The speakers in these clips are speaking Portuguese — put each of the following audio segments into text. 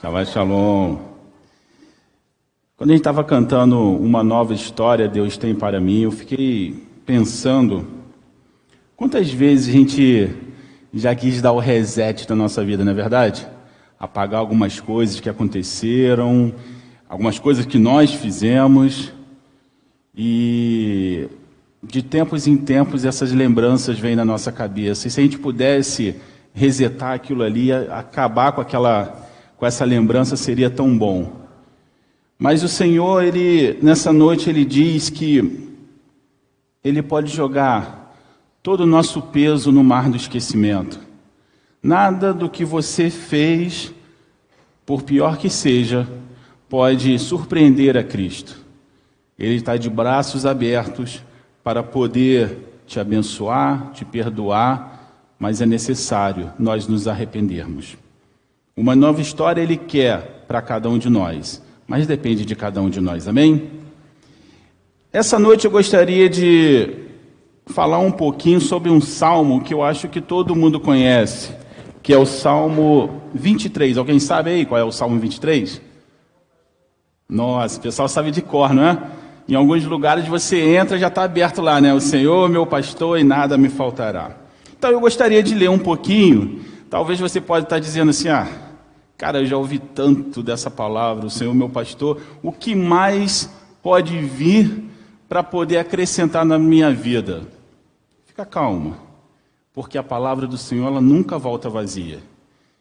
Shabbat Shalom. Quando a gente estava cantando uma nova história, Deus tem para mim, eu fiquei pensando quantas vezes a gente já quis dar o reset na nossa vida, não é verdade? Apagar algumas coisas que aconteceram, algumas coisas que nós fizemos, e de tempos em tempos essas lembranças vêm na nossa cabeça. E se a gente pudesse resetar aquilo ali, acabar com aquela com essa lembrança seria tão bom. Mas o Senhor, ele nessa noite ele diz que ele pode jogar todo o nosso peso no mar do esquecimento. Nada do que você fez, por pior que seja, pode surpreender a Cristo. Ele está de braços abertos para poder te abençoar, te perdoar, mas é necessário nós nos arrependermos. Uma nova história Ele quer para cada um de nós, mas depende de cada um de nós, amém? Essa noite eu gostaria de falar um pouquinho sobre um salmo que eu acho que todo mundo conhece, que é o Salmo 23. Alguém sabe aí qual é o Salmo 23? Nossa, o pessoal sabe de cor, não é? Em alguns lugares você entra já está aberto lá, né? O Senhor, meu pastor, e nada me faltará. Então eu gostaria de ler um pouquinho. Talvez você pode estar dizendo assim, ah, Cara, eu já ouvi tanto dessa palavra, o Senhor meu pastor. O que mais pode vir para poder acrescentar na minha vida? Fica calma, porque a palavra do Senhor ela nunca volta vazia.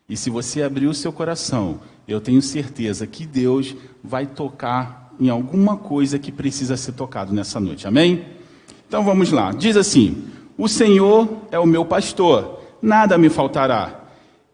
E se você abrir o seu coração, eu tenho certeza que Deus vai tocar em alguma coisa que precisa ser tocado nessa noite. Amém? Então vamos lá. Diz assim: O Senhor é o meu pastor, nada me faltará.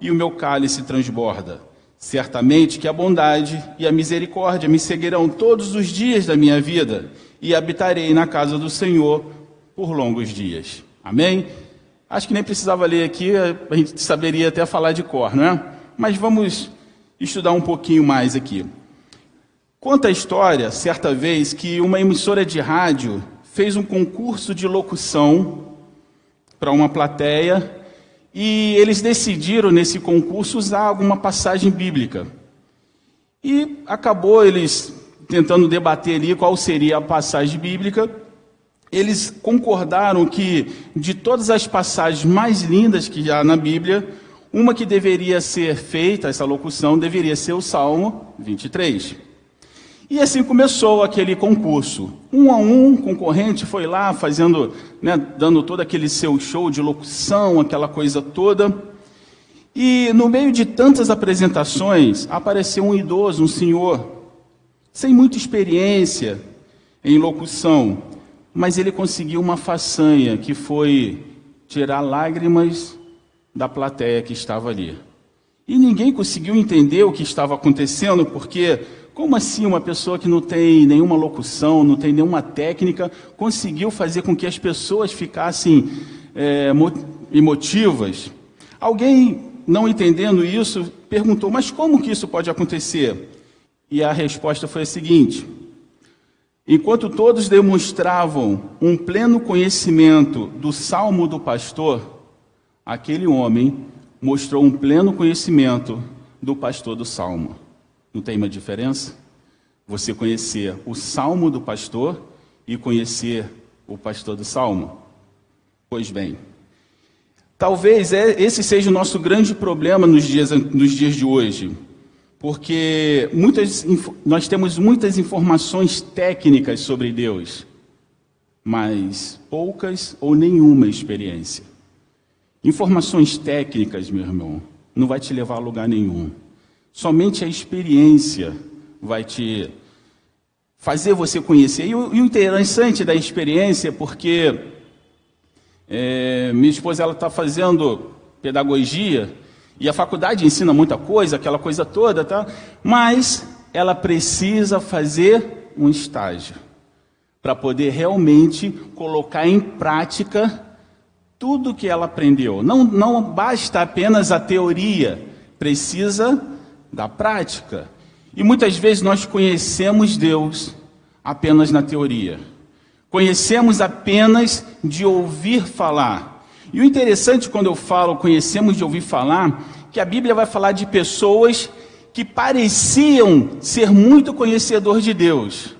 e o meu cálice transborda. Certamente que a bondade e a misericórdia me seguirão todos os dias da minha vida e habitarei na casa do Senhor por longos dias. Amém? Acho que nem precisava ler aqui, a gente saberia até falar de cor, não é? Mas vamos estudar um pouquinho mais aqui. Conta a história, certa vez, que uma emissora de rádio fez um concurso de locução para uma plateia e eles decidiram nesse concurso usar alguma passagem bíblica. E acabou eles tentando debater ali qual seria a passagem bíblica. Eles concordaram que de todas as passagens mais lindas que há na Bíblia, uma que deveria ser feita, essa locução, deveria ser o Salmo 23. E assim começou aquele concurso. Um a um, concorrente foi lá fazendo, né, dando todo aquele seu show de locução, aquela coisa toda. E no meio de tantas apresentações, apareceu um idoso, um senhor, sem muita experiência em locução, mas ele conseguiu uma façanha que foi tirar lágrimas da plateia que estava ali. E ninguém conseguiu entender o que estava acontecendo, porque como assim uma pessoa que não tem nenhuma locução, não tem nenhuma técnica, conseguiu fazer com que as pessoas ficassem é, emotivas? Alguém, não entendendo isso, perguntou: mas como que isso pode acontecer? E a resposta foi a seguinte: enquanto todos demonstravam um pleno conhecimento do salmo do pastor, aquele homem mostrou um pleno conhecimento do pastor do salmo. Não tem uma diferença? Você conhecer o salmo do pastor e conhecer o pastor do salmo? Pois bem, talvez é, esse seja o nosso grande problema nos dias, nos dias de hoje, porque muitas, nós temos muitas informações técnicas sobre Deus, mas poucas ou nenhuma experiência. Informações técnicas, meu irmão, não vai te levar a lugar nenhum. Somente a experiência vai te fazer você conhecer. E o, interessante da experiência é porque é, minha esposa ela está fazendo pedagogia e a faculdade ensina muita coisa, aquela coisa toda, tá? Mas ela precisa fazer um estágio para poder realmente colocar em prática tudo que ela aprendeu. Não, não basta apenas a teoria, precisa da prática. E muitas vezes nós conhecemos Deus apenas na teoria. Conhecemos apenas de ouvir falar. E o interessante quando eu falo conhecemos de ouvir falar, que a Bíblia vai falar de pessoas que pareciam ser muito conhecedor de Deus.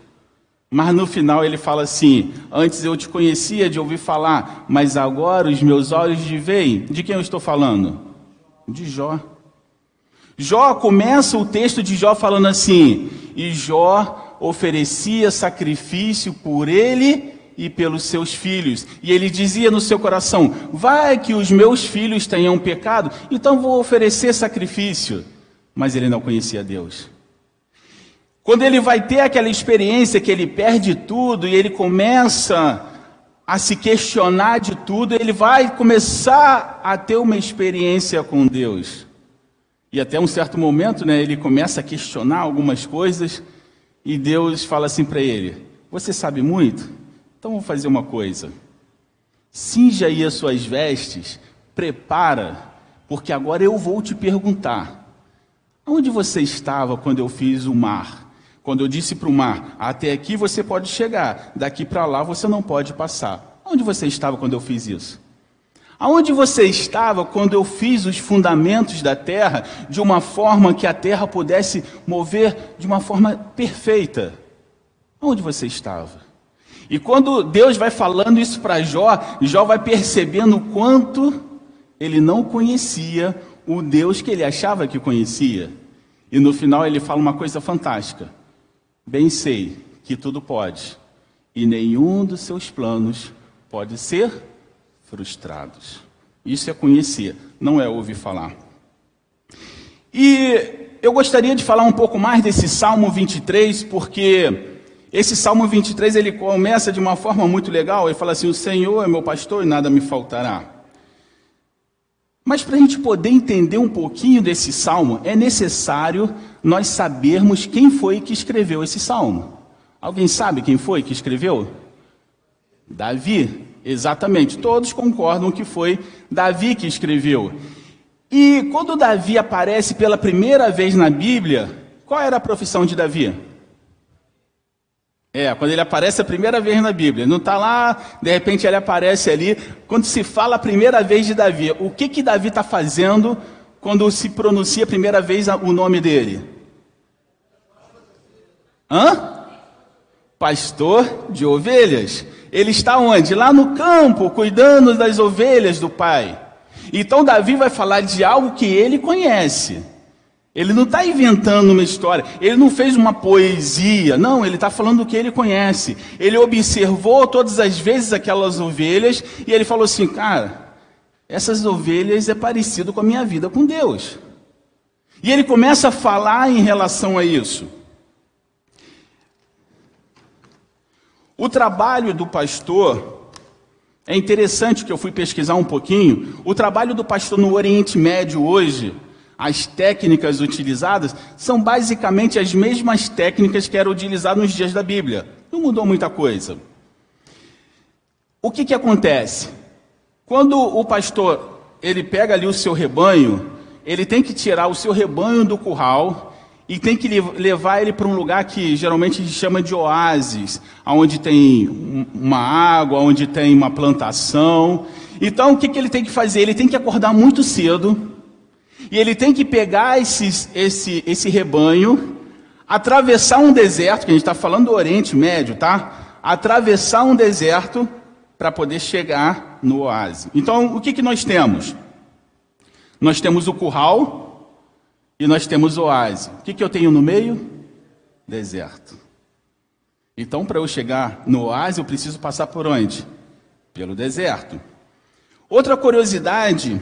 Mas no final ele fala assim: Antes eu te conhecia de ouvir falar, mas agora os meus olhos te veem. De quem eu estou falando? De Jó. Jó começa o texto de Jó falando assim: E Jó oferecia sacrifício por ele e pelos seus filhos. E ele dizia no seu coração: Vai que os meus filhos tenham pecado, então vou oferecer sacrifício. Mas ele não conhecia Deus. Quando ele vai ter aquela experiência que ele perde tudo e ele começa a se questionar de tudo, ele vai começar a ter uma experiência com Deus. E até um certo momento, né, ele começa a questionar algumas coisas e Deus fala assim para ele: Você sabe muito? Então vou fazer uma coisa. Cinja aí as suas vestes, prepara, porque agora eu vou te perguntar: Onde você estava quando eu fiz o mar? Quando eu disse para o mar, até aqui você pode chegar, daqui para lá você não pode passar. Onde você estava quando eu fiz isso? Aonde você estava quando eu fiz os fundamentos da terra de uma forma que a terra pudesse mover de uma forma perfeita? Onde você estava? E quando Deus vai falando isso para Jó, Jó vai percebendo o quanto ele não conhecia o Deus que ele achava que conhecia. E no final ele fala uma coisa fantástica. Bem sei que tudo pode, e nenhum dos seus planos pode ser frustrados. Isso é conhecer, não é ouvir falar. E eu gostaria de falar um pouco mais desse Salmo 23, porque esse Salmo 23 ele começa de uma forma muito legal. Ele fala assim: O Senhor é meu pastor e nada me faltará. Mas para a gente poder entender um pouquinho desse salmo, é necessário nós sabermos quem foi que escreveu esse salmo. Alguém sabe quem foi que escreveu? Davi, exatamente. Todos concordam que foi Davi que escreveu. E quando Davi aparece pela primeira vez na Bíblia, qual era a profissão de Davi? É, quando ele aparece a primeira vez na Bíblia. Não está lá, de repente ele aparece ali. Quando se fala a primeira vez de Davi, o que que Davi está fazendo quando se pronuncia a primeira vez o nome dele? Hã? Pastor de ovelhas. Ele está onde? Lá no campo, cuidando das ovelhas do pai. Então Davi vai falar de algo que ele conhece. Ele não está inventando uma história, ele não fez uma poesia, não, ele está falando do que ele conhece. Ele observou todas as vezes aquelas ovelhas e ele falou assim: cara, essas ovelhas é parecido com a minha vida com Deus. E ele começa a falar em relação a isso. O trabalho do pastor é interessante que eu fui pesquisar um pouquinho. O trabalho do pastor no Oriente Médio hoje as técnicas utilizadas são basicamente as mesmas técnicas que eram utilizadas nos dias da Bíblia. Não mudou muita coisa. O que, que acontece? Quando o pastor ele pega ali o seu rebanho, ele tem que tirar o seu rebanho do curral e tem que levar ele para um lugar que geralmente a gente chama de oásis, onde tem uma água, onde tem uma plantação. Então o que, que ele tem que fazer? Ele tem que acordar muito cedo e ele tem que pegar esse, esse, esse rebanho, atravessar um deserto, que a gente está falando do Oriente Médio, tá? Atravessar um deserto para poder chegar no oásis. Então, o que, que nós temos? Nós temos o curral e nós temos oásis. O que, que eu tenho no meio? Deserto. Então, para eu chegar no oásis, eu preciso passar por onde? Pelo deserto. Outra curiosidade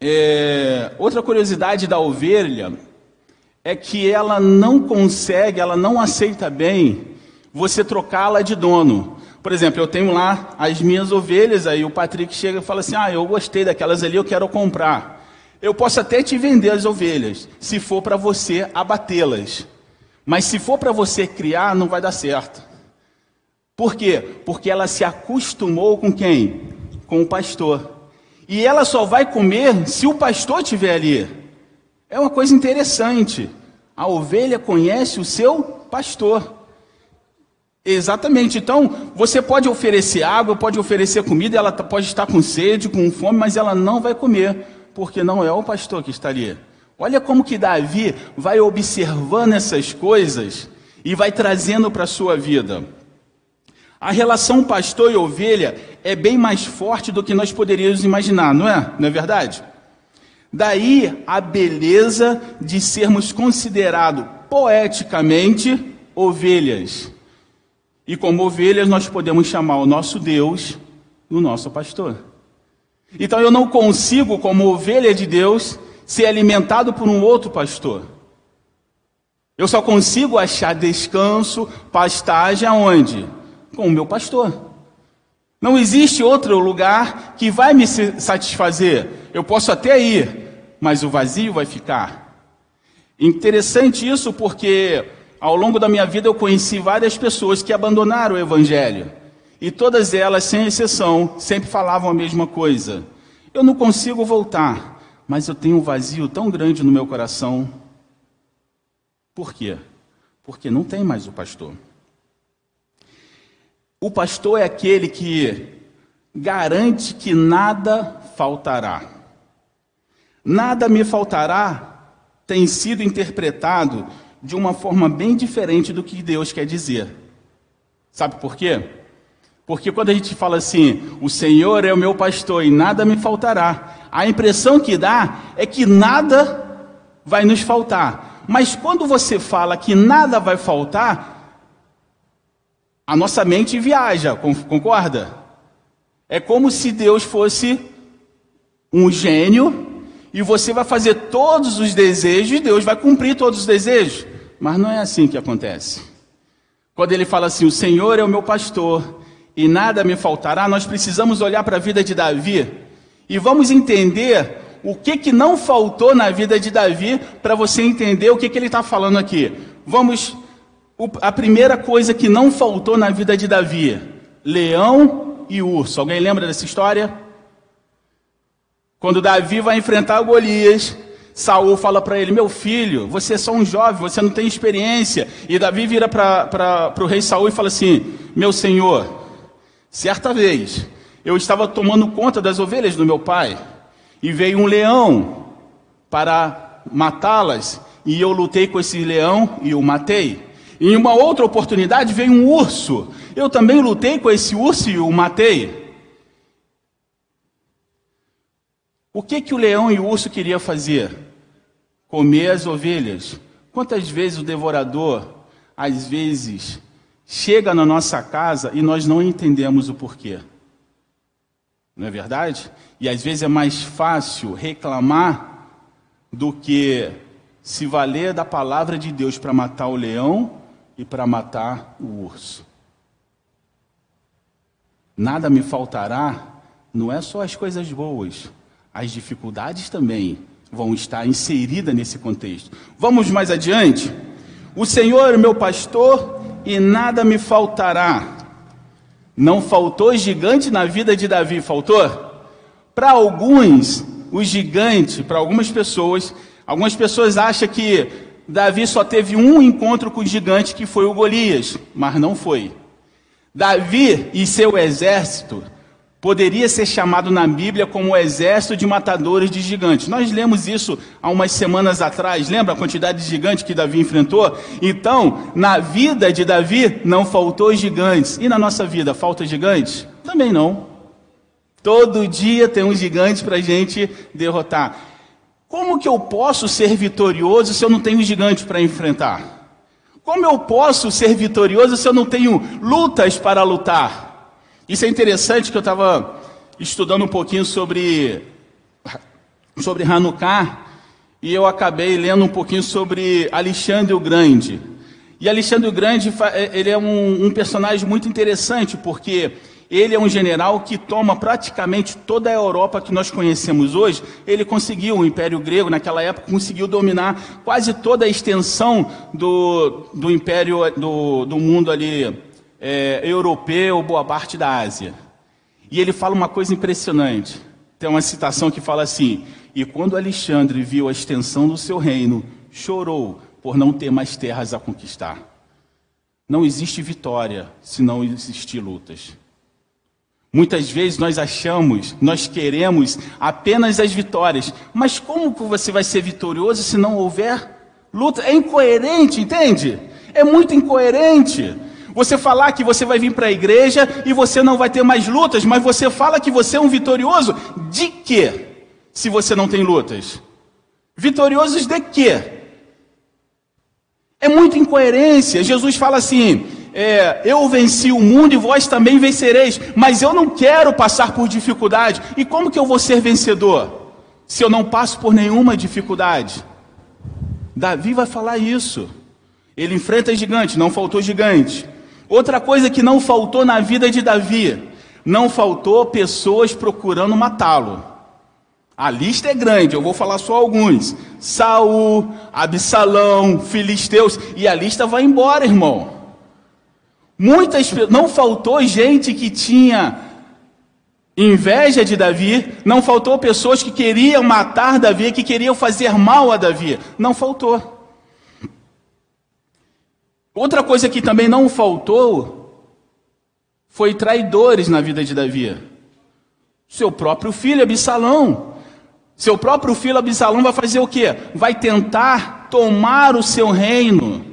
é, outra curiosidade da ovelha é que ela não consegue, ela não aceita bem você trocá-la de dono. Por exemplo, eu tenho lá as minhas ovelhas, aí o Patrick chega e fala assim: Ah, eu gostei daquelas ali, eu quero comprar. Eu posso até te vender as ovelhas, se for para você abatê-las. Mas se for para você criar, não vai dar certo. Por quê? Porque ela se acostumou com quem? Com o pastor. E ela só vai comer se o pastor estiver ali. É uma coisa interessante. A ovelha conhece o seu pastor. Exatamente. Então, você pode oferecer água, pode oferecer comida, ela pode estar com sede, com fome, mas ela não vai comer, porque não é o pastor que está ali. Olha como que Davi vai observando essas coisas e vai trazendo para a sua vida. A relação pastor e ovelha é bem mais forte do que nós poderíamos imaginar, não é? Não é verdade? Daí a beleza de sermos considerados poeticamente ovelhas. E como ovelhas nós podemos chamar o nosso Deus o nosso pastor. Então eu não consigo, como ovelha de Deus, ser alimentado por um outro pastor. Eu só consigo achar descanso, pastagem aonde? com o meu pastor. Não existe outro lugar que vai me satisfazer. Eu posso até ir, mas o vazio vai ficar. Interessante isso porque ao longo da minha vida eu conheci várias pessoas que abandonaram o evangelho. E todas elas, sem exceção, sempre falavam a mesma coisa. Eu não consigo voltar, mas eu tenho um vazio tão grande no meu coração. Por quê? Porque não tem mais o pastor. O pastor é aquele que garante que nada faltará. Nada me faltará tem sido interpretado de uma forma bem diferente do que Deus quer dizer. Sabe por quê? Porque quando a gente fala assim, o Senhor é o meu pastor e nada me faltará, a impressão que dá é que nada vai nos faltar. Mas quando você fala que nada vai faltar, a nossa mente viaja, concorda? É como se Deus fosse um gênio e você vai fazer todos os desejos e Deus vai cumprir todos os desejos. Mas não é assim que acontece. Quando ele fala assim: O Senhor é o meu pastor e nada me faltará, nós precisamos olhar para a vida de Davi e vamos entender o que, que não faltou na vida de Davi para você entender o que, que ele está falando aqui. Vamos a primeira coisa que não faltou na vida de Davi: leão e urso. Alguém lembra dessa história? Quando Davi vai enfrentar Golias, Saul fala para ele: Meu filho, você é só um jovem, você não tem experiência. E Davi vira para o rei Saul e fala assim: Meu senhor, certa vez eu estava tomando conta das ovelhas do meu pai e veio um leão para matá-las e eu lutei com esse leão e o matei. Em uma outra oportunidade veio um urso. Eu também lutei com esse urso e o matei. O que que o leão e o urso queria fazer? Comer as ovelhas. Quantas vezes o devorador, às vezes, chega na nossa casa e nós não entendemos o porquê? Não é verdade? E às vezes é mais fácil reclamar do que se valer da palavra de Deus para matar o leão e para matar o urso. Nada me faltará, não é só as coisas boas, as dificuldades também vão estar inseridas nesse contexto. Vamos mais adiante? O Senhor meu pastor e nada me faltará. Não faltou gigante na vida de Davi, faltou? Para alguns, o gigante, para algumas pessoas, algumas pessoas acham que Davi só teve um encontro com o gigante que foi o Golias, mas não foi. Davi e seu exército poderia ser chamado na Bíblia como o exército de matadores de gigantes. Nós lemos isso há umas semanas atrás, lembra a quantidade de gigantes que Davi enfrentou? Então, na vida de Davi não faltou gigantes. E na nossa vida falta gigantes? Também não. Todo dia tem um gigante para a gente derrotar. Como que eu posso ser vitorioso se eu não tenho gigante para enfrentar? Como eu posso ser vitorioso se eu não tenho lutas para lutar? Isso é interessante que eu estava estudando um pouquinho sobre sobre Hanukkah e eu acabei lendo um pouquinho sobre Alexandre o Grande. E Alexandre o Grande ele é um, um personagem muito interessante porque Ele é um general que toma praticamente toda a Europa que nós conhecemos hoje. Ele conseguiu, o Império Grego, naquela época, conseguiu dominar quase toda a extensão do, do Império do, do mundo ali é, europeu, boa parte da Ásia. E ele fala uma coisa impressionante. Tem uma citação que fala assim: E quando Alexandre viu a extensão do seu reino, chorou por não ter mais terras a conquistar. Não existe vitória se não existir lutas. Muitas vezes nós achamos, nós queremos apenas as vitórias, mas como você vai ser vitorioso se não houver luta? É incoerente, entende? É muito incoerente. Você falar que você vai vir para a igreja e você não vai ter mais lutas, mas você fala que você é um vitorioso. De quê? Se você não tem lutas? Vitoriosos de quê? É muita incoerência. Jesus fala assim: é, eu venci o mundo e vós também vencereis, mas eu não quero passar por dificuldade. E como que eu vou ser vencedor? Se eu não passo por nenhuma dificuldade? Davi vai falar isso. Ele enfrenta gigante, não faltou gigante. Outra coisa que não faltou na vida de Davi, não faltou pessoas procurando matá-lo. A lista é grande, eu vou falar só alguns. Saul, Absalão, Filisteus, e a lista vai embora, irmão. Muitas não faltou gente que tinha inveja de Davi, não faltou pessoas que queriam matar Davi, que queriam fazer mal a Davi. Não faltou. Outra coisa que também não faltou foi traidores na vida de Davi. Seu próprio filho Absalão. Seu próprio filho Absalão vai fazer o quê? Vai tentar tomar o seu reino.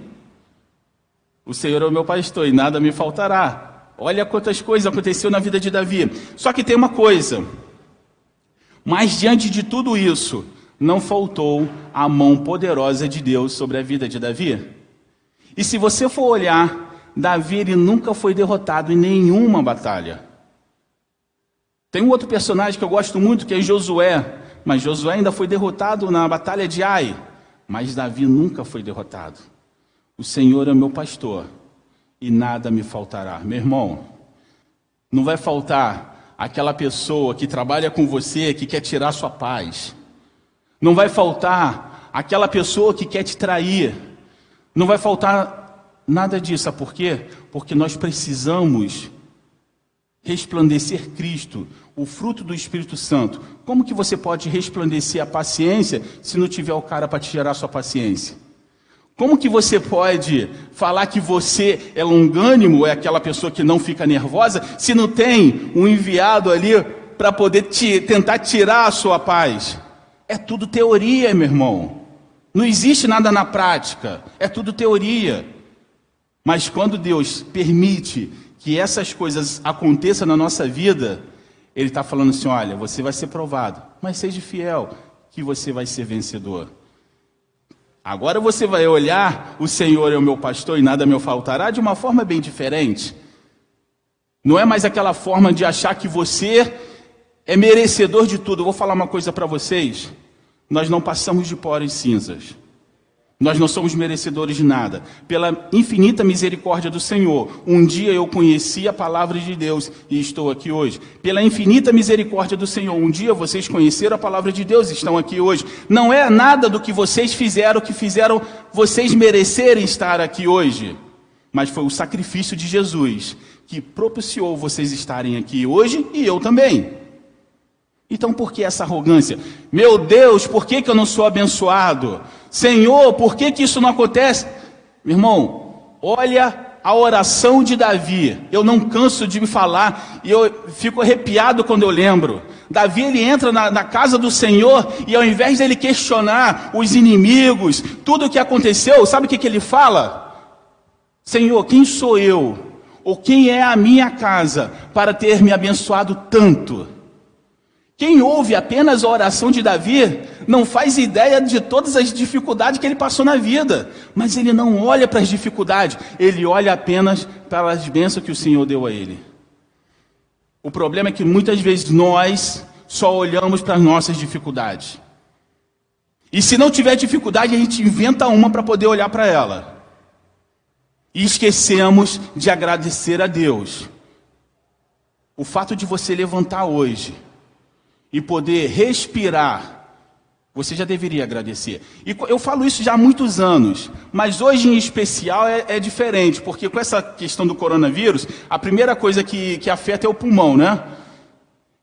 O Senhor é o meu pastor e nada me faltará. Olha quantas coisas aconteceu na vida de Davi. Só que tem uma coisa. Mas diante de tudo isso, não faltou a mão poderosa de Deus sobre a vida de Davi. E se você for olhar, Davi ele nunca foi derrotado em nenhuma batalha. Tem um outro personagem que eu gosto muito, que é Josué. Mas Josué ainda foi derrotado na batalha de Ai. Mas Davi nunca foi derrotado. O Senhor é meu pastor e nada me faltará. Meu irmão, não vai faltar aquela pessoa que trabalha com você que quer tirar sua paz. Não vai faltar aquela pessoa que quer te trair. Não vai faltar nada disso. Sabe por quê? Porque nós precisamos resplandecer Cristo, o fruto do Espírito Santo. Como que você pode resplandecer a paciência se não tiver o cara para te gerar sua paciência? Como que você pode falar que você é longânimo, é aquela pessoa que não fica nervosa, se não tem um enviado ali para poder te, tentar tirar a sua paz? É tudo teoria, meu irmão. Não existe nada na prática, é tudo teoria. Mas quando Deus permite que essas coisas aconteçam na nossa vida, Ele está falando assim: olha, você vai ser provado, mas seja fiel, que você vai ser vencedor. Agora você vai olhar, o Senhor é o meu pastor e nada me faltará, de uma forma bem diferente. Não é mais aquela forma de achar que você é merecedor de tudo. Eu vou falar uma coisa para vocês. Nós não passamos de pó e cinzas. Nós não somos merecedores de nada. Pela infinita misericórdia do Senhor, um dia eu conheci a palavra de Deus e estou aqui hoje. Pela infinita misericórdia do Senhor, um dia vocês conheceram a palavra de Deus e estão aqui hoje. Não é nada do que vocês fizeram que fizeram vocês merecerem estar aqui hoje, mas foi o sacrifício de Jesus que propiciou vocês estarem aqui hoje e eu também. Então por que essa arrogância? Meu Deus, por que, que eu não sou abençoado? Senhor, por que, que isso não acontece? Meu irmão, olha a oração de Davi. Eu não canso de me falar e eu fico arrepiado quando eu lembro. Davi ele entra na, na, casa do Senhor e ao invés dele questionar os inimigos, tudo o que aconteceu, sabe o que, que ele fala? Senhor, quem sou eu? Ou quem é a minha casa para ter me abençoado tanto? Quem ouve apenas a oração de Davi não faz ideia de todas as dificuldades que ele passou na vida, mas ele não olha para as dificuldades, ele olha apenas para as bênçãos que o Senhor deu a ele. O problema é que muitas vezes nós só olhamos para as nossas dificuldades. E se não tiver dificuldade, a gente inventa uma para poder olhar para ela. E esquecemos de agradecer a Deus o fato de você levantar hoje e poder respirar, você já deveria agradecer. E eu falo isso já há muitos anos, mas hoje em especial é, é diferente, porque com essa questão do coronavírus, a primeira coisa que, que afeta é o pulmão, né?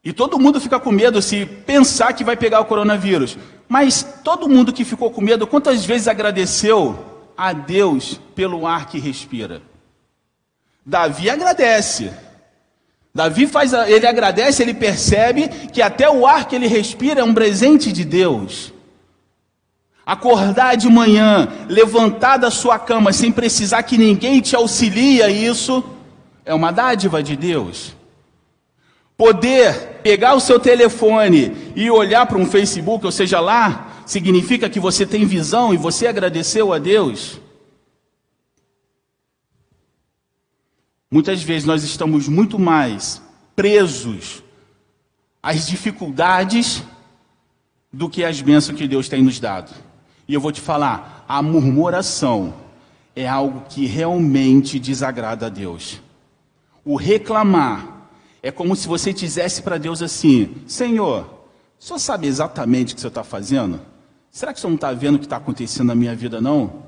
E todo mundo fica com medo se pensar que vai pegar o coronavírus. Mas todo mundo que ficou com medo, quantas vezes agradeceu a Deus pelo ar que respira? Davi agradece. Davi faz, ele agradece, ele percebe que até o ar que ele respira é um presente de Deus. Acordar de manhã, levantar da sua cama sem precisar que ninguém te auxilie, isso é uma dádiva de Deus. Poder pegar o seu telefone e olhar para um Facebook, ou seja lá, significa que você tem visão e você agradeceu a Deus. Muitas vezes nós estamos muito mais presos às dificuldades do que às bênçãos que Deus tem nos dado. E eu vou te falar, a murmuração é algo que realmente desagrada a Deus. O reclamar é como se você dissesse para Deus assim: Senhor, o senhor sabe exatamente o que o senhor está fazendo? Será que o senhor não está vendo o que está acontecendo na minha vida, não?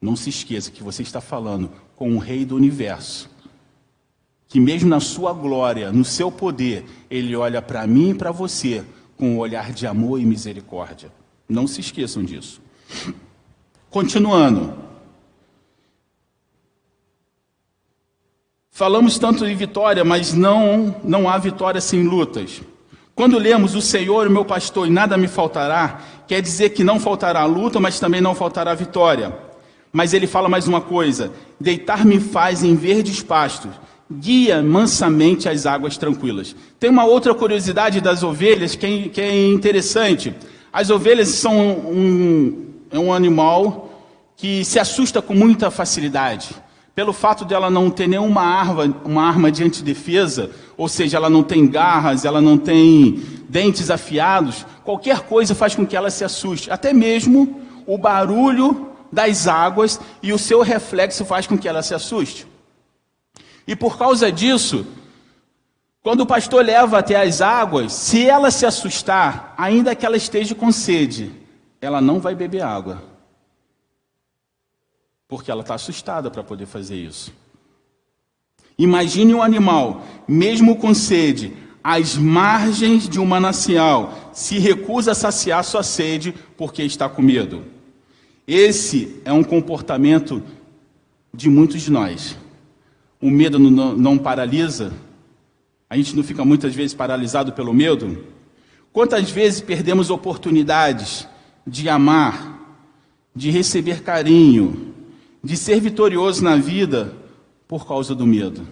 Não se esqueça que você está falando com o Rei do universo. Que mesmo na sua glória, no seu poder, ele olha para mim e para você com um olhar de amor e misericórdia. Não se esqueçam disso. Continuando. Falamos tanto de vitória, mas não, não há vitória sem lutas. Quando lemos o Senhor, o meu pastor, e nada me faltará, quer dizer que não faltará luta, mas também não faltará vitória. Mas ele fala mais uma coisa: deitar-me faz em verdes pastos, guia mansamente as águas tranquilas. Tem uma outra curiosidade das ovelhas que é, que é interessante. As ovelhas são um, é um animal que se assusta com muita facilidade. Pelo fato dela não ter nenhuma arma, uma arma de antidefesa, ou seja, ela não tem garras, ela não tem dentes afiados, qualquer coisa faz com que ela se assuste. Até mesmo o barulho das águas e o seu reflexo faz com que ela se assuste. E por causa disso, quando o pastor leva até as águas, se ela se assustar, ainda que ela esteja com sede, ela não vai beber água. Porque ela está assustada para poder fazer isso. Imagine um animal, mesmo com sede, às margens de um manancial, se recusa a saciar sua sede porque está com medo. Esse é um comportamento de muitos de nós. O medo não, não paralisa? A gente não fica muitas vezes paralisado pelo medo? Quantas vezes perdemos oportunidades de amar, de receber carinho, de ser vitorioso na vida por causa do medo?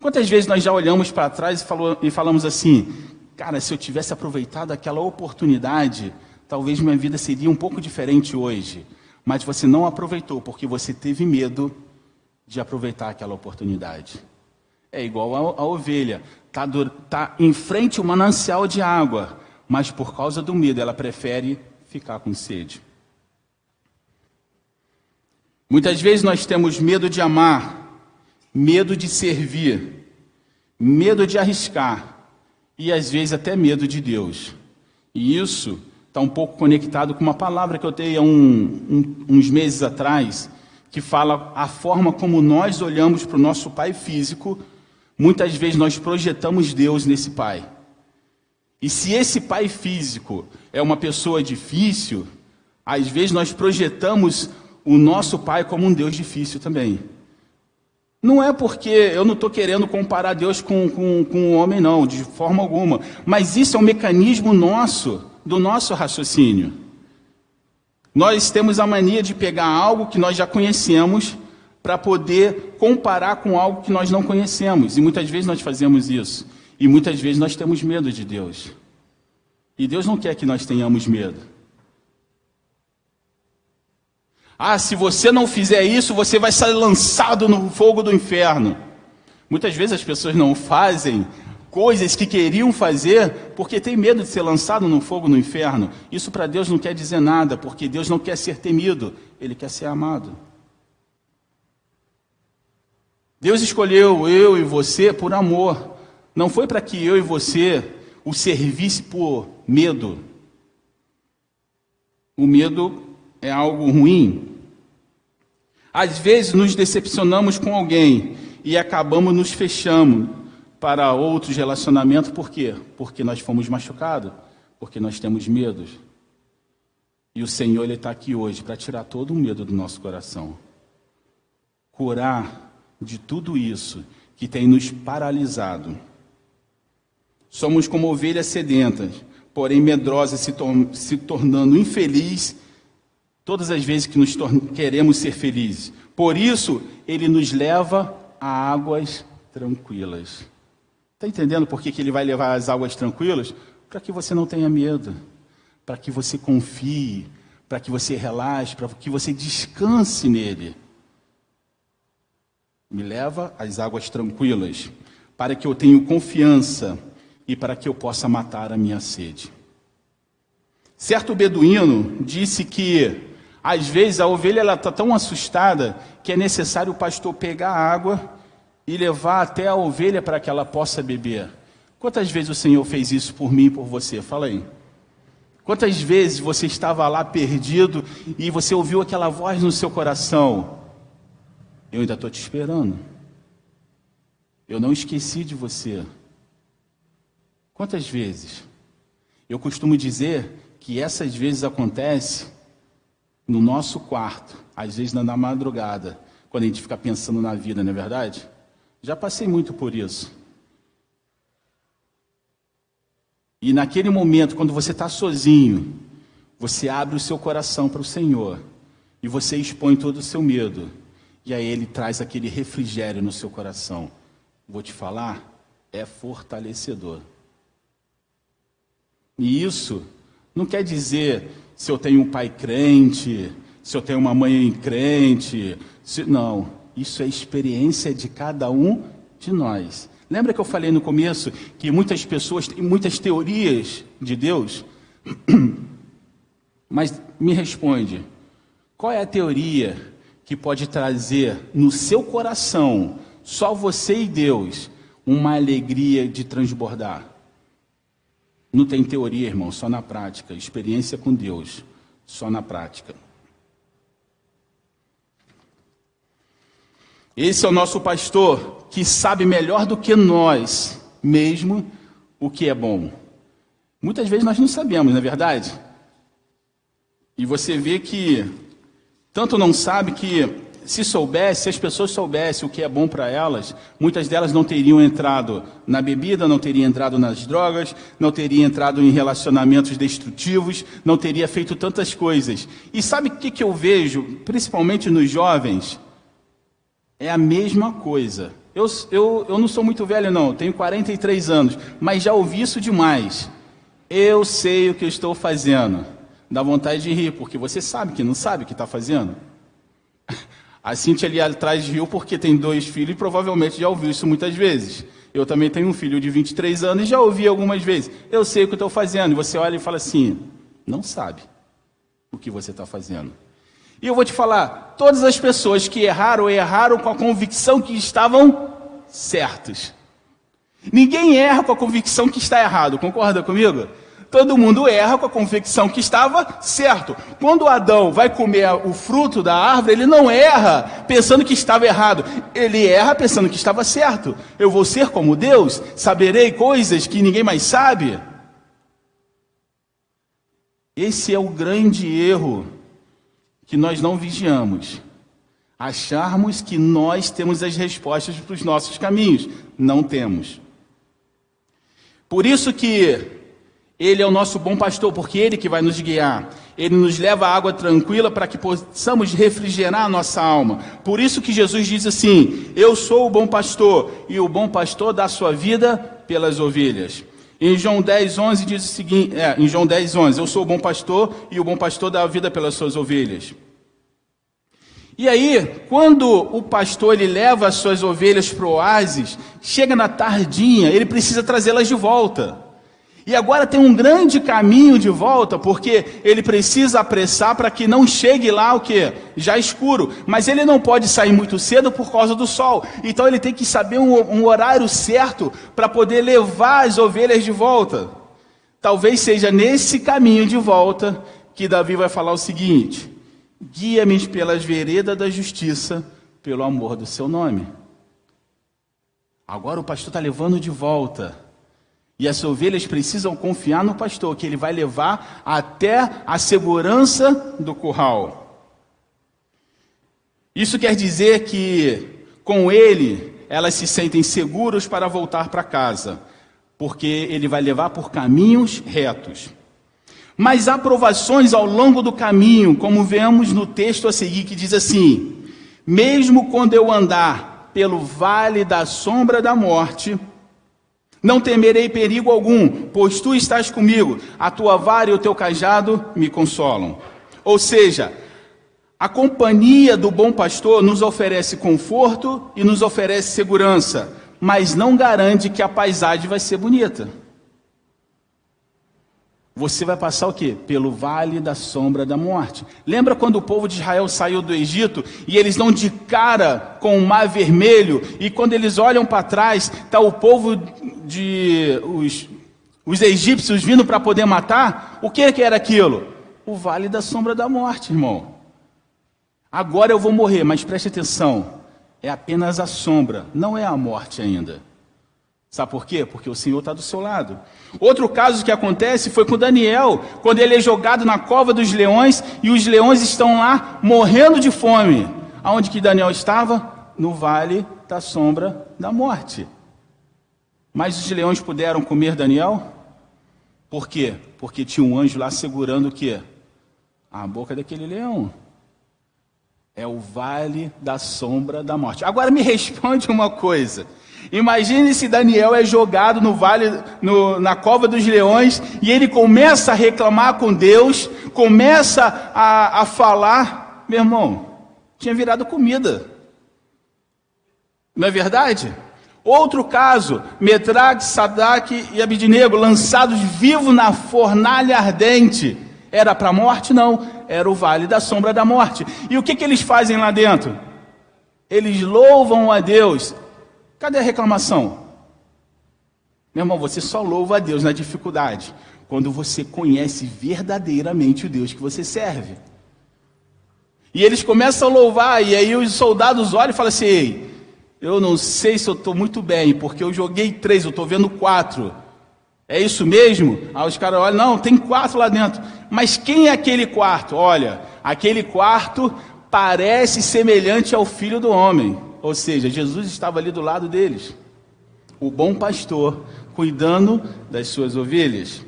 Quantas vezes nós já olhamos para trás e, e falamos assim: cara, se eu tivesse aproveitado aquela oportunidade, talvez minha vida seria um pouco diferente hoje, mas você não aproveitou porque você teve medo de aproveitar aquela oportunidade. É igual a, a ovelha, está tá em frente ao manancial de água, mas por causa do medo ela prefere ficar com sede. Muitas vezes nós temos medo de amar, medo de servir, medo de arriscar e às vezes até medo de Deus. E isso está um pouco conectado com uma palavra que eu dei há um, um, uns meses atrás, que fala a forma como nós olhamos para o nosso pai físico, muitas vezes nós projetamos Deus nesse pai. E se esse pai físico é uma pessoa difícil, às vezes nós projetamos o nosso pai como um Deus difícil também. Não é porque eu não estou querendo comparar Deus com, com, com o homem, não, de forma alguma. Mas isso é um mecanismo nosso do nosso raciocínio. Nós temos a mania de pegar algo que nós já conhecemos para poder comparar com algo que nós não conhecemos. E muitas vezes nós fazemos isso. E muitas vezes nós temos medo de Deus. E Deus não quer que nós tenhamos medo. Ah, se você não fizer isso, você vai ser lançado no fogo do inferno. Muitas vezes as pessoas não fazem coisas que queriam fazer porque tem medo de ser lançado no fogo no inferno. Isso para Deus não quer dizer nada, porque Deus não quer ser temido, ele quer ser amado. Deus escolheu eu e você por amor. Não foi para que eu e você o servisse por medo. O medo é algo ruim. Às vezes nos decepcionamos com alguém e acabamos nos fechando para outros relacionamentos, por quê? Porque nós fomos machucados, porque nós temos medos. E o Senhor ele está aqui hoje para tirar todo o medo do nosso coração, curar de tudo isso que tem nos paralisado. Somos como ovelhas sedentas, porém medrosas, se, tor se tornando infeliz todas as vezes que nos queremos ser felizes. Por isso, ele nos leva a águas tranquilas. Está entendendo por que, que ele vai levar as águas tranquilas? Para que você não tenha medo, para que você confie, para que você relaxe, para que você descanse nele. Me leva às águas tranquilas, para que eu tenha confiança e para que eu possa matar a minha sede. Certo beduíno disse que às vezes a ovelha está tão assustada que é necessário o pastor pegar a água e levar até a ovelha para que ela possa beber. Quantas vezes o Senhor fez isso por mim e por você? Fala aí. Quantas vezes você estava lá perdido e você ouviu aquela voz no seu coração? Eu ainda estou te esperando. Eu não esqueci de você. Quantas vezes? Eu costumo dizer que essas vezes acontece no nosso quarto, às vezes na madrugada, quando a gente fica pensando na vida, não é verdade? Já passei muito por isso. E naquele momento, quando você está sozinho, você abre o seu coração para o Senhor e você expõe todo o seu medo. E aí ele traz aquele refrigério no seu coração. Vou te falar, é fortalecedor. E isso não quer dizer se eu tenho um pai crente, se eu tenho uma mãe crente. Se... Não, isso é experiência de cada um de nós. Lembra que eu falei no começo que muitas pessoas têm muitas teorias de Deus? Mas me responde, qual é a teoria que pode trazer no seu coração, só você e Deus, uma alegria de transbordar? Não tem teoria, irmão, só na prática. Experiência com Deus, só na prática. Esse é o nosso pastor que sabe melhor do que nós mesmo o que é bom. Muitas vezes nós não sabemos, não é verdade? E você vê que tanto não sabe que se soubesse, se as pessoas soubessem o que é bom para elas, muitas delas não teriam entrado na bebida, não teriam entrado nas drogas, não teriam entrado em relacionamentos destrutivos, não teria feito tantas coisas. E sabe o que, que eu vejo, principalmente nos jovens? É a mesma coisa. Eu, eu, eu não sou muito velho, não, tenho 43 anos, mas já ouvi isso demais. Eu sei o que eu estou fazendo. Dá vontade de rir, porque você sabe que não sabe o que está fazendo. A Cintia ali atrás viu porque tem dois filhos e provavelmente já ouviu isso muitas vezes. Eu também tenho um filho de 23 anos e já ouvi algumas vezes. Eu sei o que estou fazendo. E você olha e fala assim: não sabe o que você está fazendo. E eu vou te falar: todas as pessoas que erraram, erraram com a convicção que estavam certos. Ninguém erra com a convicção que está errado, concorda comigo? todo mundo erra com a convicção que estava certo. Quando Adão vai comer o fruto da árvore, ele não erra pensando que estava errado, ele erra pensando que estava certo. Eu vou ser como Deus, saberei coisas que ninguém mais sabe. Esse é o grande erro que nós não vigiamos. Acharmos que nós temos as respostas para os nossos caminhos. Não temos. Por isso que ele é o nosso bom pastor, porque Ele que vai nos guiar. Ele nos leva água tranquila para que possamos refrigerar a nossa alma. Por isso que Jesus diz assim: Eu sou o bom pastor, e o bom pastor dá sua vida pelas ovelhas. Em João 10, 11 diz o seguinte: é, em João 10, 11, Eu sou o bom pastor, e o bom pastor dá a vida pelas suas ovelhas. E aí, quando o pastor ele leva as suas ovelhas para o oásis, chega na tardinha, ele precisa trazê-las de volta. E agora tem um grande caminho de volta, porque ele precisa apressar para que não chegue lá o que? Já escuro. Mas ele não pode sair muito cedo por causa do sol. Então ele tem que saber um, um horário certo para poder levar as ovelhas de volta. Talvez seja nesse caminho de volta que Davi vai falar o seguinte: guia-me pelas veredas da justiça, pelo amor do seu nome. Agora o pastor está levando de volta. E as ovelhas precisam confiar no pastor, que ele vai levar até a segurança do curral. Isso quer dizer que com ele elas se sentem seguras para voltar para casa, porque ele vai levar por caminhos retos. Mas há provações ao longo do caminho, como vemos no texto a seguir, que diz assim: Mesmo quando eu andar pelo vale da sombra da morte, não temerei perigo algum, pois tu estás comigo, a tua vara e o teu cajado me consolam. Ou seja, a companhia do bom pastor nos oferece conforto e nos oferece segurança, mas não garante que a paisagem vai ser bonita. Você vai passar o quê? Pelo vale da sombra da morte. Lembra quando o povo de Israel saiu do Egito e eles dão de cara com o mar vermelho e quando eles olham para trás, está o povo de os, os egípcios vindo para poder matar? O que, que era aquilo? O vale da sombra da morte, irmão. Agora eu vou morrer, mas preste atenção. É apenas a sombra, não é a morte ainda. Sabe por quê? Porque o Senhor está do seu lado. Outro caso que acontece foi com Daniel, quando ele é jogado na cova dos leões e os leões estão lá morrendo de fome. Aonde que Daniel estava? No vale da sombra da morte. Mas os leões puderam comer Daniel? Por quê? Porque tinha um anjo lá segurando o quê? A boca daquele leão. É o vale da sombra da morte. Agora me responde uma coisa. Imagine se Daniel é jogado no vale, no, na cova dos leões, e ele começa a reclamar com Deus, começa a, a falar, meu irmão, tinha virado comida. Não é verdade? Outro caso, Medrag, Sadak e Abidinego, lançados vivos na fornalha ardente. Era para a morte? Não, era o vale da sombra da morte. E o que, que eles fazem lá dentro? Eles louvam a Deus, Cadê a reclamação? Meu irmão, você só louva a Deus na dificuldade, quando você conhece verdadeiramente o Deus que você serve. E eles começam a louvar, e aí os soldados olham e falam assim: Ei, eu não sei se eu estou muito bem, porque eu joguei três, eu estou vendo quatro. É isso mesmo? Aí os caras olham, não, tem quatro lá dentro. Mas quem é aquele quarto? Olha, aquele quarto parece semelhante ao filho do homem. Ou seja, Jesus estava ali do lado deles, o bom pastor, cuidando das suas ovelhas.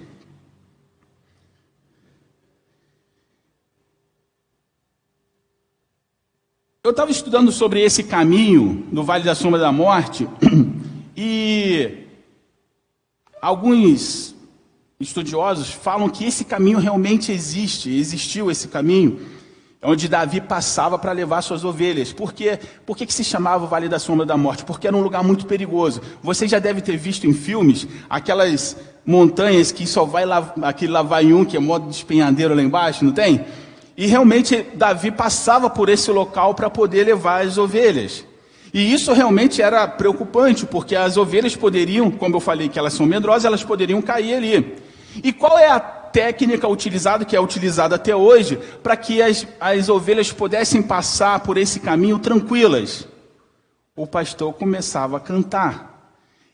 Eu estava estudando sobre esse caminho no Vale da Sombra da Morte e alguns estudiosos falam que esse caminho realmente existe, existiu esse caminho onde Davi passava para levar suas ovelhas. Por quê? Por que, que se chamava o Vale da Sombra da Morte? Porque era um lugar muito perigoso. Você já deve ter visto em filmes aquelas montanhas que só vai lá, aquele lavaium, que é modo de espenhadeiro lá embaixo, não tem? E realmente Davi passava por esse local para poder levar as ovelhas. E isso realmente era preocupante, porque as ovelhas poderiam, como eu falei que elas são medrosas, elas poderiam cair ali. E qual é a técnica utilizada, que é utilizada até hoje, para que as, as ovelhas pudessem passar por esse caminho tranquilas. O pastor começava a cantar.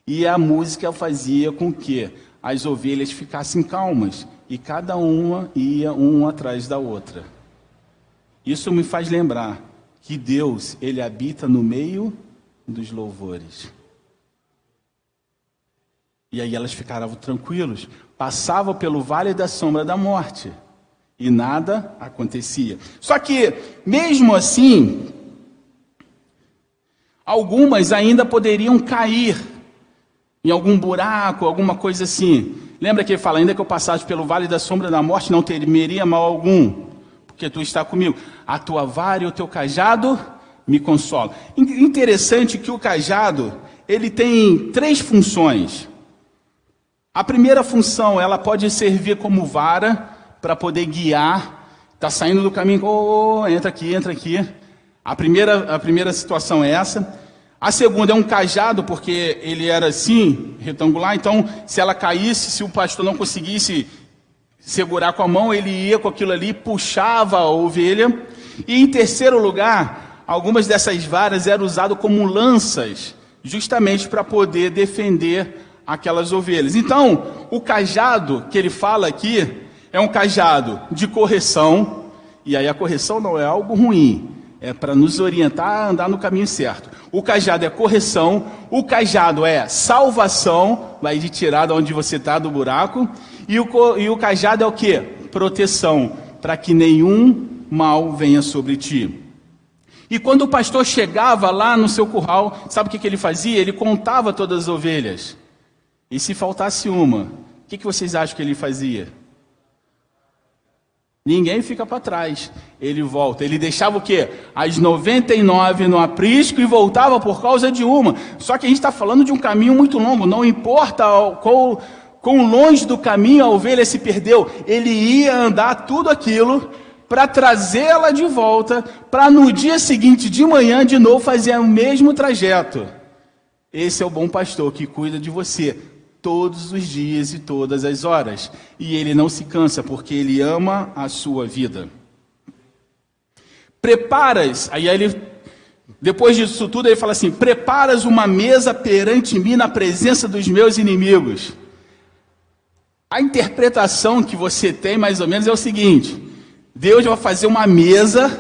E a música fazia com que as ovelhas ficassem calmas. E cada uma ia uma atrás da outra. Isso me faz lembrar que Deus, Ele habita no meio dos louvores. E aí elas ficaram tranquilos, passavam pelo vale da sombra da morte e nada acontecia. Só que, mesmo assim, algumas ainda poderiam cair em algum buraco, alguma coisa assim. Lembra que ele fala: ainda que eu passasse pelo vale da sombra da morte, não temeria mal algum, porque tu está comigo. A tua vara e o teu cajado me consolam. Interessante que o cajado ele tem três funções. A primeira função, ela pode servir como vara para poder guiar. Está saindo do caminho, oh, oh, entra aqui, entra aqui. A primeira, a primeira situação é essa. A segunda é um cajado, porque ele era assim, retangular. Então, se ela caísse, se o pastor não conseguisse segurar com a mão, ele ia com aquilo ali, puxava a ovelha. E em terceiro lugar, algumas dessas varas eram usadas como lanças, justamente para poder defender aquelas ovelhas. Então, o cajado que ele fala aqui é um cajado de correção, e aí a correção não é algo ruim, é para nos orientar a andar no caminho certo. O cajado é correção, o cajado é salvação, vai de tirar de onde você está do buraco, e o, e o cajado é o que? Proteção, para que nenhum mal venha sobre ti. E quando o pastor chegava lá no seu curral, sabe o que, que ele fazia? Ele contava todas as ovelhas. E se faltasse uma, o que, que vocês acham que ele fazia? Ninguém fica para trás. Ele volta. Ele deixava o quê? As 99 no aprisco e voltava por causa de uma. Só que a gente está falando de um caminho muito longo. Não importa quão, quão longe do caminho a ovelha se perdeu. Ele ia andar tudo aquilo para trazê-la de volta, para no dia seguinte de manhã de novo fazer o mesmo trajeto. Esse é o bom pastor que cuida de você todos os dias e todas as horas. E ele não se cansa, porque ele ama a sua vida. Preparas, aí ele, depois disso tudo, ele fala assim: Preparas uma mesa perante mim na presença dos meus inimigos. A interpretação que você tem, mais ou menos, é o seguinte: Deus vai fazer uma mesa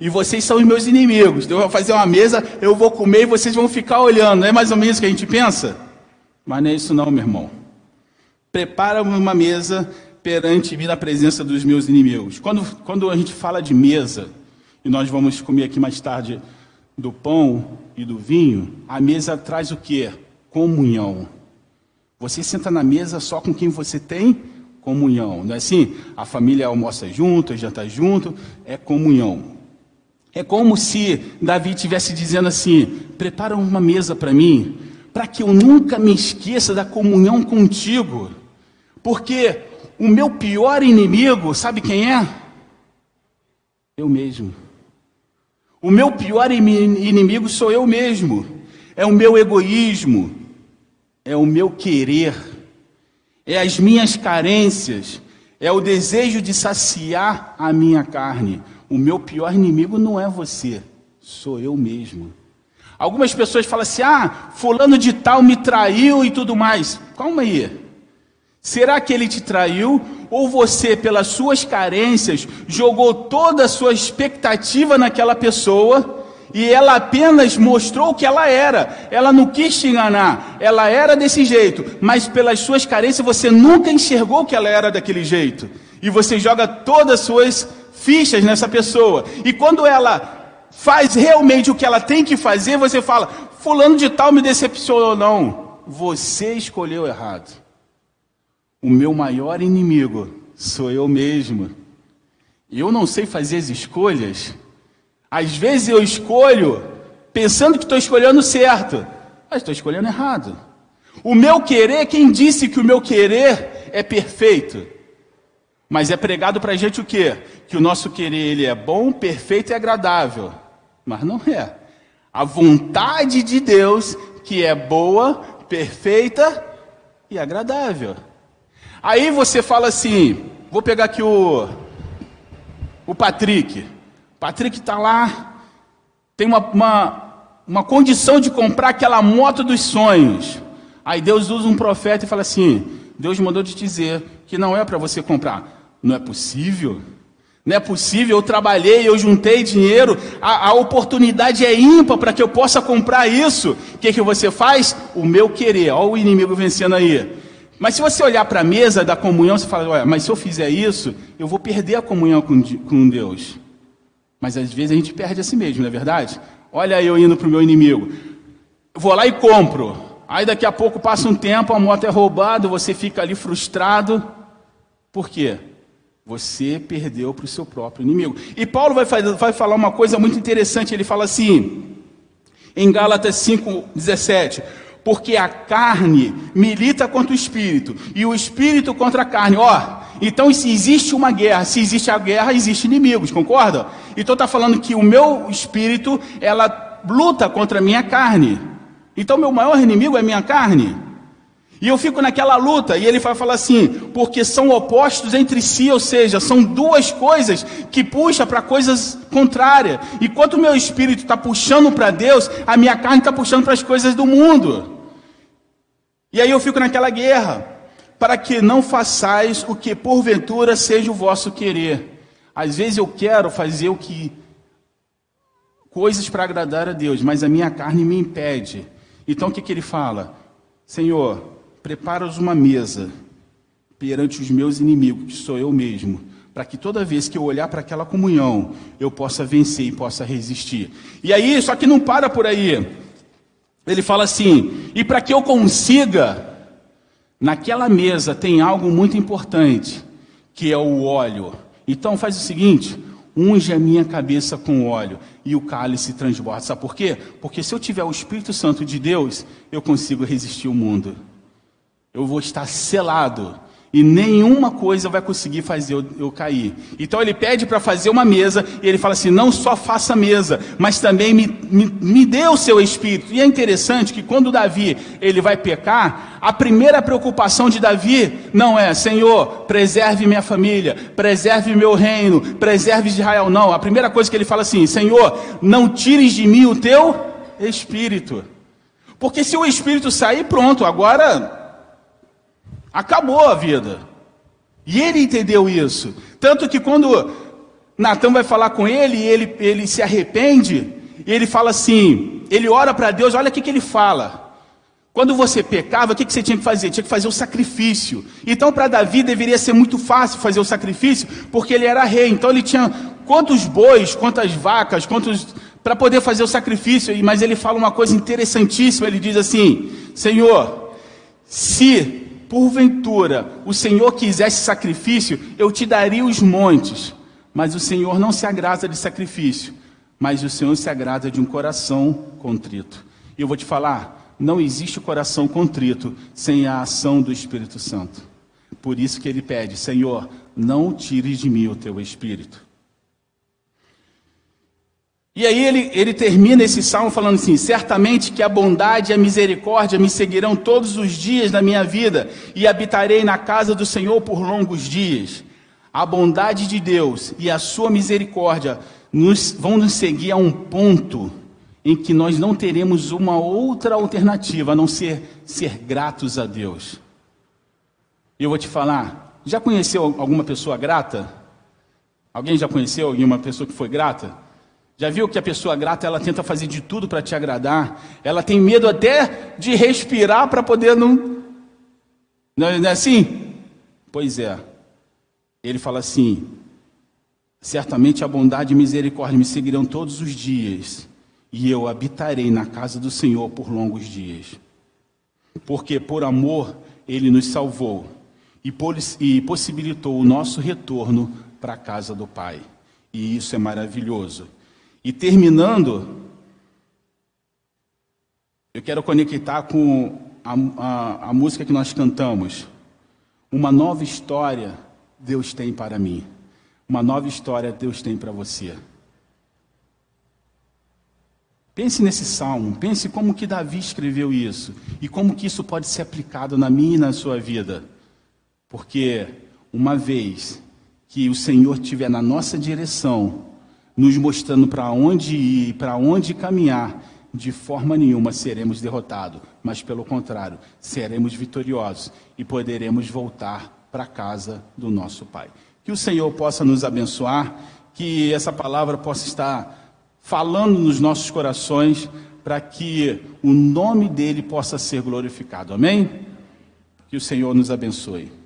e vocês são os meus inimigos. Deus vai fazer uma mesa, eu vou comer e vocês vão ficar olhando. Não é mais ou menos o que a gente pensa? Mas não é isso não, meu irmão. Prepara-me uma mesa perante mim na presença dos meus inimigos. Quando, quando a gente fala de mesa, e nós vamos comer aqui mais tarde do pão e do vinho, a mesa traz o que? Comunhão. Você senta na mesa só com quem você tem comunhão. Não é assim? A família almoça junto, janta junto, é comunhão. É como se Davi estivesse dizendo assim: prepara uma mesa para mim, para que eu nunca me esqueça da comunhão contigo. Porque o meu pior inimigo, sabe quem é? Eu mesmo. O meu pior inimigo sou eu mesmo. É o meu egoísmo, é o meu querer, é as minhas carências, é o desejo de saciar a minha carne. O meu pior inimigo não é você, sou eu mesmo. Algumas pessoas falam assim: ah, fulano de tal me traiu e tudo mais. Calma aí. Será que ele te traiu? Ou você, pelas suas carências, jogou toda a sua expectativa naquela pessoa e ela apenas mostrou o que ela era? Ela não quis te enganar, ela era desse jeito, mas pelas suas carências você nunca enxergou que ela era daquele jeito. E você joga todas as suas fichas nessa pessoa. E quando ela faz realmente o que ela tem que fazer, você fala: Fulano de Tal me decepcionou. Não, você escolheu errado. O meu maior inimigo sou eu mesmo. Eu não sei fazer as escolhas. Às vezes eu escolho pensando que estou escolhendo certo, mas estou escolhendo errado. O meu querer, quem disse que o meu querer é perfeito? Mas é pregado para a gente o quê? Que o nosso querer ele é bom, perfeito e agradável mas não é. A vontade de Deus, que é boa, perfeita e agradável. Aí você fala assim: vou pegar aqui o, o Patrick. Patrick está lá, tem uma, uma, uma condição de comprar aquela moto dos sonhos. Aí Deus usa um profeta e fala assim: Deus mandou te dizer que não é para você comprar. Não é possível? Não é possível, eu trabalhei, eu juntei dinheiro, a, a oportunidade é ímpar para que eu possa comprar isso. O que, que você faz? O meu querer, olha o inimigo vencendo aí. Mas se você olhar para a mesa da comunhão, você fala, olha, mas se eu fizer isso, eu vou perder a comunhão com, com Deus. Mas às vezes a gente perde a si mesmo, não é verdade? Olha eu indo para o meu inimigo. vou lá e compro. Aí daqui a pouco passa um tempo, a moto é roubada, você fica ali frustrado. Por quê? Você perdeu para o seu próprio inimigo. E Paulo vai, vai falar uma coisa muito interessante. Ele fala assim, em Gálatas 5,17: Porque a carne milita contra o espírito e o espírito contra a carne. Ó, então se existe uma guerra, se existe a guerra, existe inimigos, concorda? Então está falando que o meu espírito, ela luta contra a minha carne. Então meu maior inimigo é minha carne. E eu fico naquela luta, e ele vai falar assim, porque são opostos entre si, ou seja, são duas coisas que puxam para coisas contrárias. Enquanto o meu espírito está puxando para Deus, a minha carne está puxando para as coisas do mundo. E aí eu fico naquela guerra, para que não façais o que porventura seja o vosso querer. Às vezes eu quero fazer o que coisas para agradar a Deus, mas a minha carne me impede. Então o que, que ele fala? Senhor, Preparas uma mesa perante os meus inimigos, que sou eu mesmo, para que toda vez que eu olhar para aquela comunhão, eu possa vencer e possa resistir. E aí, só que não para por aí. Ele fala assim: e para que eu consiga, naquela mesa tem algo muito importante, que é o óleo. Então faz o seguinte: unge a minha cabeça com óleo e o cálice transborda. Sabe por quê? Porque se eu tiver o Espírito Santo de Deus, eu consigo resistir o mundo eu vou estar selado. E nenhuma coisa vai conseguir fazer eu, eu cair. Então ele pede para fazer uma mesa, e ele fala assim: não só faça mesa, mas também me, me, me dê o seu espírito. E é interessante que quando Davi ele vai pecar, a primeira preocupação de Davi não é: Senhor, preserve minha família, preserve meu reino, preserve Israel. Não, a primeira coisa que ele fala assim: Senhor, não tires de mim o teu espírito. Porque se o espírito sair, pronto, agora Acabou a vida. E ele entendeu isso. Tanto que quando Natan vai falar com ele, ele, ele se arrepende, e ele fala assim, ele ora para Deus, olha o que, que ele fala. Quando você pecava, o que, que você tinha que fazer? Tinha que fazer o sacrifício. Então, para Davi, deveria ser muito fácil fazer o sacrifício, porque ele era rei. Então, ele tinha quantos bois, quantas vacas, quantos. para poder fazer o sacrifício. Mas ele fala uma coisa interessantíssima: ele diz assim: Senhor, se porventura o Senhor quisesse sacrifício, eu te daria os montes. Mas o Senhor não se agrada de sacrifício, mas o Senhor se agrada de um coração contrito. E eu vou te falar, não existe coração contrito sem a ação do Espírito Santo. Por isso que ele pede, Senhor, não tires de mim o teu espírito. E aí ele, ele termina esse salmo falando assim: certamente que a bondade e a misericórdia me seguirão todos os dias da minha vida, e habitarei na casa do Senhor por longos dias. A bondade de Deus e a sua misericórdia nos, vão nos seguir a um ponto em que nós não teremos uma outra alternativa a não ser ser gratos a Deus. Eu vou te falar: já conheceu alguma pessoa grata? Alguém já conheceu alguma pessoa que foi grata? Já viu que a pessoa grata, ela tenta fazer de tudo para te agradar? Ela tem medo até de respirar para poder não. Não é assim? Pois é. Ele fala assim: Certamente a bondade e misericórdia me seguirão todos os dias, e eu habitarei na casa do Senhor por longos dias. Porque por amor ele nos salvou e possibilitou o nosso retorno para a casa do Pai. E isso é maravilhoso. E terminando, eu quero conectar com a, a, a música que nós cantamos. Uma nova história Deus tem para mim. Uma nova história Deus tem para você. Pense nesse salmo, pense como que Davi escreveu isso e como que isso pode ser aplicado na minha e na sua vida. Porque uma vez que o Senhor estiver na nossa direção, nos mostrando para onde ir, para onde caminhar, de forma nenhuma seremos derrotados, mas pelo contrário, seremos vitoriosos e poderemos voltar para a casa do nosso Pai. Que o Senhor possa nos abençoar, que essa palavra possa estar falando nos nossos corações, para que o nome dele possa ser glorificado. Amém? Que o Senhor nos abençoe.